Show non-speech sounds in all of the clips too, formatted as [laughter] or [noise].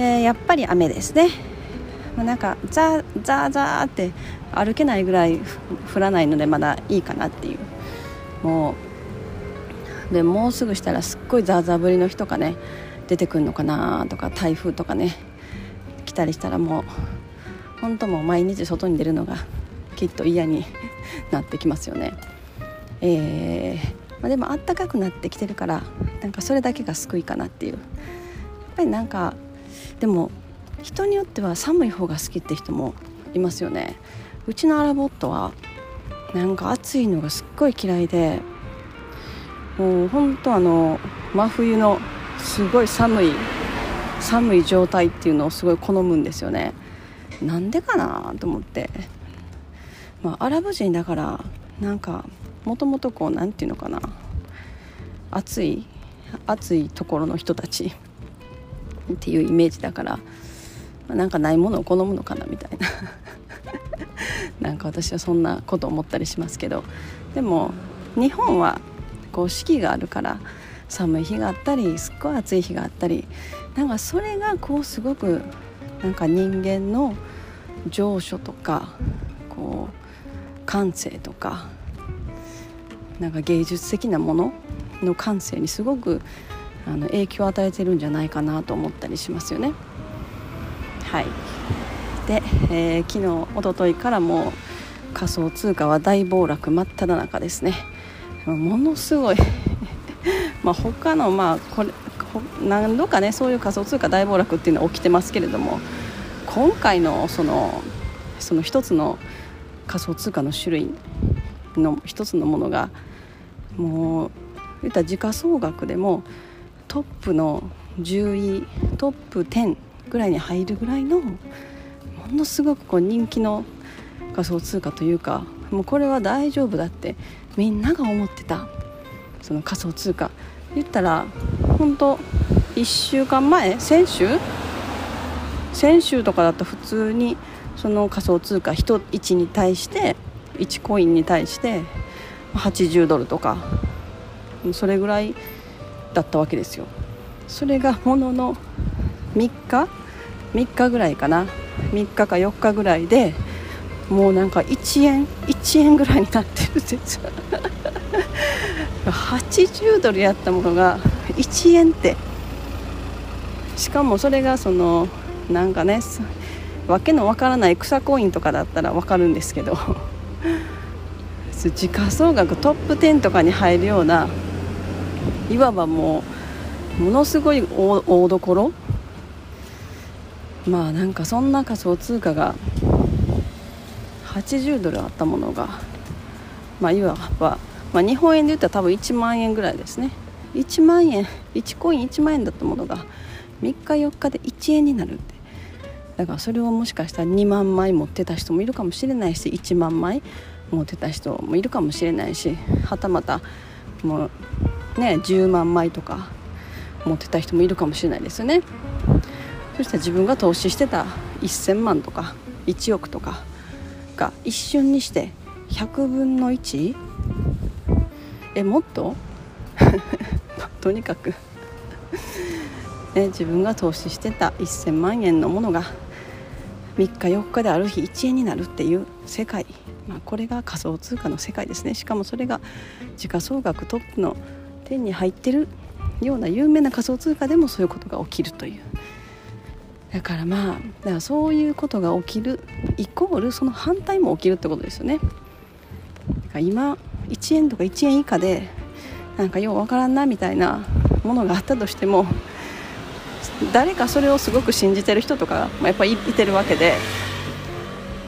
えー、やっぱり雨ですね、ま、なんかザーザーザーって歩けないぐらい降らないのでまだいいかなっていう。もうでもうすぐしたらすっごいザーザー降りの日とかね出てくるのかなとか台風とかね来たりしたらもう本当もう毎日外に出るのがきっと嫌に [laughs] なってきますよね。えーまあ、でもあったかくなってきてるからなんかそれだけが救いかなっていう。やっぱりなんかでも人によっては寒い方が好きって人もいますよね。うちのアラボットはなんか暑いのがすっごい嫌いでもう本当あの真冬のすごい寒い寒い状態っていうのをすごい好むんですよね。なんでかなと思って。まあアラブ人だからなんかもともとこう何て言うのかな。暑い暑いところの人たち。っていうイメージだから、まあ、なんかないものを好むのかなみたいな。[laughs] なんか私はそんなこと思ったりしますけど。でも日本はこう四季があるから寒い日があったりすっごい暑い日があったりなんかそれがこうすごくなんか人間の情緒とかこう感性とかなんか芸術的なものの感性にすごくあの影響を与えてるんじゃないかなと思ったりしますよね。はい。で、えー、昨日おとといからもう仮想通貨は大暴落真っ只中ですね。ものすごい。[laughs] まあ他のまあこれ何度かねそういう仮想通貨大暴落っていうのは起きてますけれども今回のそのその一つの仮想通貨の種類の一つのものがもう言った時価総額でもトップの10位トップ10ぐらいに入るぐらいのものすごくこう人気の仮想通貨というかもうこれは大丈夫だってみんなが思ってたその仮想通貨。言ったら本当1週間前先週？先週とかだと普通にその仮想通貨1 1に対して1コインに対して80ドルとかそれぐらいだったわけですよ。それがものの3日3日ぐらいかな。3日か4日ぐらいでもうなんか1円1円ぐらいになってるんです80 [laughs] ドルやったものが1円って。しかもそれがそのなんかねわけのわからない草コインとかだったらわかるんですけど [laughs] 時価総額トップ10とかに入るようないわばもうものすごい大どころまあなんかそんな仮想通貨が80ドルあったものがまあいわば、まあ、日本円で言ったら多分1万円ぐらいですね。1万円1コイン1万円だったものが3日4日で1円になるって。だからそれをもしかしたら2万枚持ってた人もいるかもしれないし1万枚持ってた人もいるかもしれないしはたまたもうね10万枚とか持ってた人もいるかもしれないですよね。そしたら自分が投資してた1000万とか1億とかが一瞬にして100分の 1? えもっと？[laughs] とにかく [laughs] ね、自分が投資してた1000万円のものが3日4日である日1円になるっていう世界、まあ、これが仮想通貨の世界ですね。しかもそれが時価総額トップの手に入ってるような有名な仮想通貨でもそういうことが起きるという。だからまあだからそういうことが起きるイコールその反対も起きるってことですよね。だから今1円とか1円以下でなんかようわからんなみたいなものがあったとしても誰かそれをすごく信じてる人とかやっぱりいてるわけで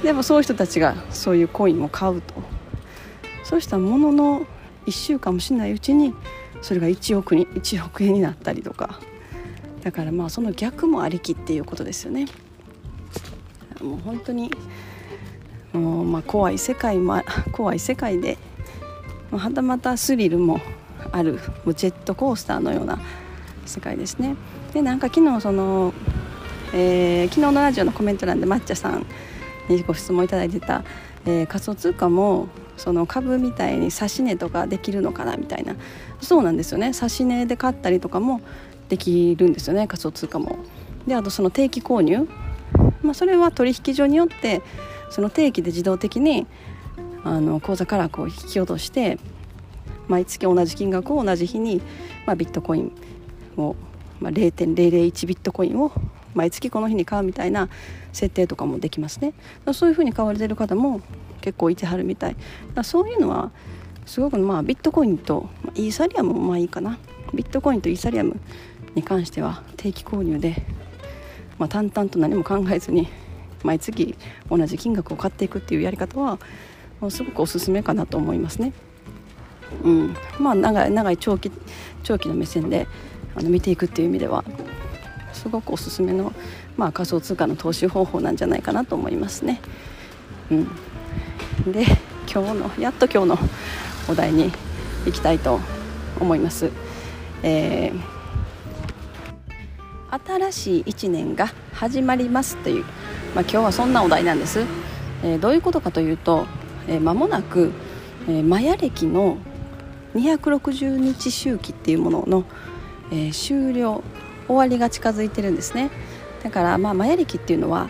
でもそういう人たちがそういうコインを買うと。そうしたものの1週間もしないうちにそれが1億に1億円になったりとかだからまあその逆もありきっていうことですよねもう本当にもう、まあ、怖い世界も怖い世界ではたまたスリルもあるジェットコースターのような世界ですね。でなんか昨日その、えー、昨日のラジオのコメント欄で抹茶さんにご質問いただいてた、えー、仮想通貨もその株みたいに指値とかできるのかなみたいな。そうなんですよね。指値で買ったりとかもできるんですよね。仮想通貨も。であとその定期購入、まあ、それは取引所によってその定期で自動的にあの口座からこう引き落として毎月同じ金額を同じ日に、まあ、ビットコインを、まあ、0.001ビットコインを毎月この日に買うみたいな設定とかもできますね。そういうふうに買われてる方も結構いてはるみたい。だそういうのはすごくまあビットコインと、イーサリアムもまあいいかな。ビットコインとイーサリアムに関しては定期購入で、まあ、淡々と何も考えずに毎月同じ金額を買っていくっていうやり方はすごくおすすめかなと思いますね。うん、まあ長い長い長期長期の目線であの見ていくっていう意味ではすごくおすすめの、まあ、仮想通貨の投資方法なんじゃないかなと思いますね。うん、で今日のやっと今日のお題に行きたいと思います。えー、新しい1年が始まりますという、まあ、今日はそんなお題なんです。えー、どういうことかというと、えー、間もなく、えー、マヤ暦の260日周期っていうものの、えー、終了終わりが近づいてるんですね。だからまあマヤ暦っていうのは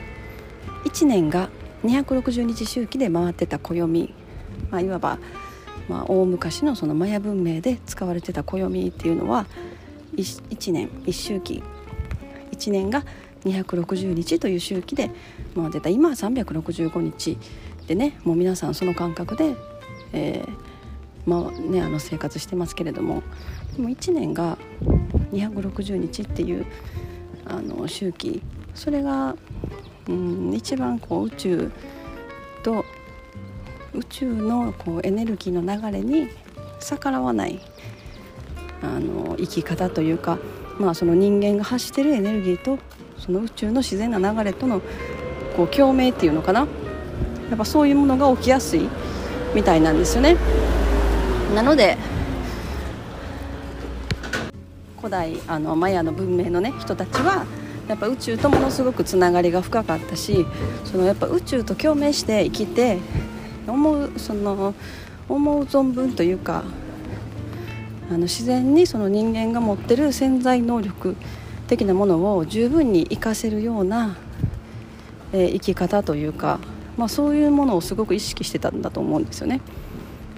1年が260日周期で回ってた暦、まあ、いわば、まあ、大昔のそのマヤ文明で使われてた暦っていうのは 1, 1年1周期。1年が260日という周期で回ってた。今は365日でねもう皆さんその感覚で、えーまあね、あの生活してますけれども。でも1年が260日っていうあの周期それが、うん、一番こう宇宙と宇宙のこうエネルギーの流れに逆らわないあの生き方というか、まあ、その人間が発してるエネルギーとその宇宙の自然な流れとのこう共鳴っていうのかな？やっぱそういうものが起きやすいみたいなんですよね。なので古代あのマヤの文明のね人たちはやっぱ宇宙とものすごくつながりが深かったしそのやっぱ宇宙と共鳴して生きて思うその思う存分というかあの自然にその人間が持ってる潜在能力的なものを十分に活かせるような、えー、生き方というか、まあ、そういうものをすごく意識してたんだと思うんですよね。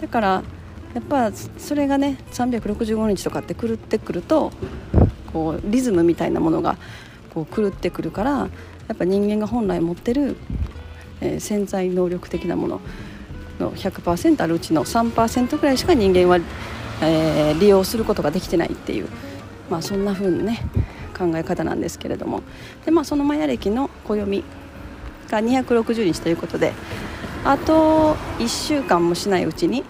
だからやっぱそれがね365日とかって狂ってくるとこうリズムみたいなものがこう狂ってくるからやっぱ人間が本来持ってる、えー、潜在能力的なものの100%あるうちの3%ぐらいしか人間は、えー、利用することができてないっていう、まあ、そんな風なね考え方なんですけれども。で、まあ、そのマヤ暦の暦が260日ということであと1週間もしないうちに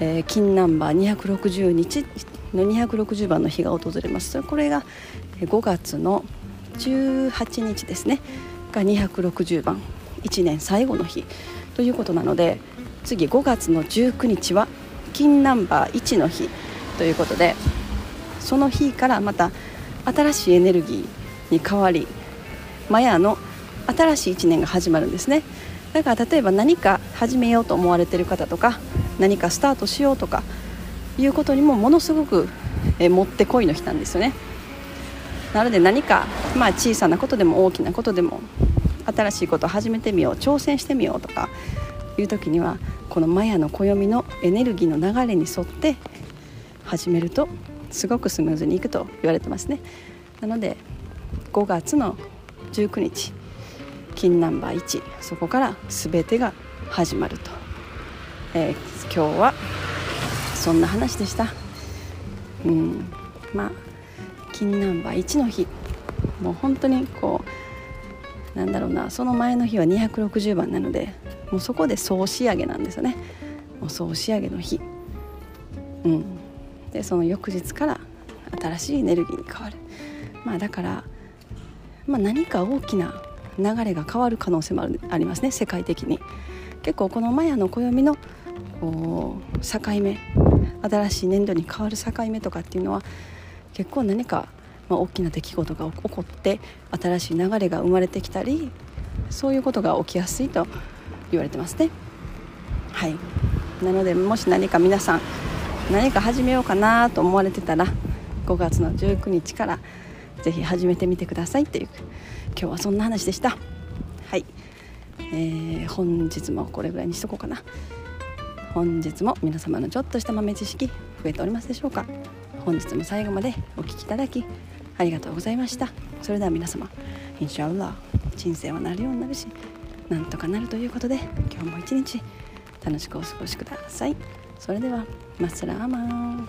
えー、金ナンバー260日の260番の日が訪れます。これが5月の18日ですね。が260番1年最後の日。ということなので次5月の19日は金ナンバー1の日。ということでその日からまた新しいエネルギーに変わりマヤの新しい1年が始まるんですね。だから例えば何か始めようと思われてる方とか何かスタートしようとかいうことにもものすごく、えもってこいの日なんですよね。なので何か、まあ、小さなことでも大きなことでも新しいことを始めてみよう挑戦してみようとかいう時にはこのマヤの暦のエネルギーの流れに沿って始めるとすごくスムーズにいくと言われてますね。なので5月の19日金ナンバー1そこから全てが始まると、えー、今日はそんな話でした。うん。まあ金ナンバー1の日。もう本当にこうなんだろうな。その前の日は260番なのでもうそこで総仕上げなんですよね。もう総仕上げの日。うん。でその翌日から新しいエネルギーに変わる。まあだから、まあ、何か大きな流れが変わる可能性もありますね。世界的に。結構このマヤの暦の境目新しい年度に変わる境目とかっていうのは結構何か、まあ、大きな出来事が起こって新しい流れが生まれてきたりそういうことが起きやすいと言われてますね。はい。なのでもし何か皆さん何か始めようかなと思われてたら5月の19日から是非始めてみてくださいっていう今日はそんな話でした。はい、えー、本日もこれぐらいにしとこうかな。本日も皆様のちょっとした豆知識増えておりますでしょうか？本日も最後までお聴きいただきありがとうございました。それでは皆様インシャアラ人生はなるようになるしなんとかなるということで今日も一日楽しくお過ごしください。それではマスラーマン。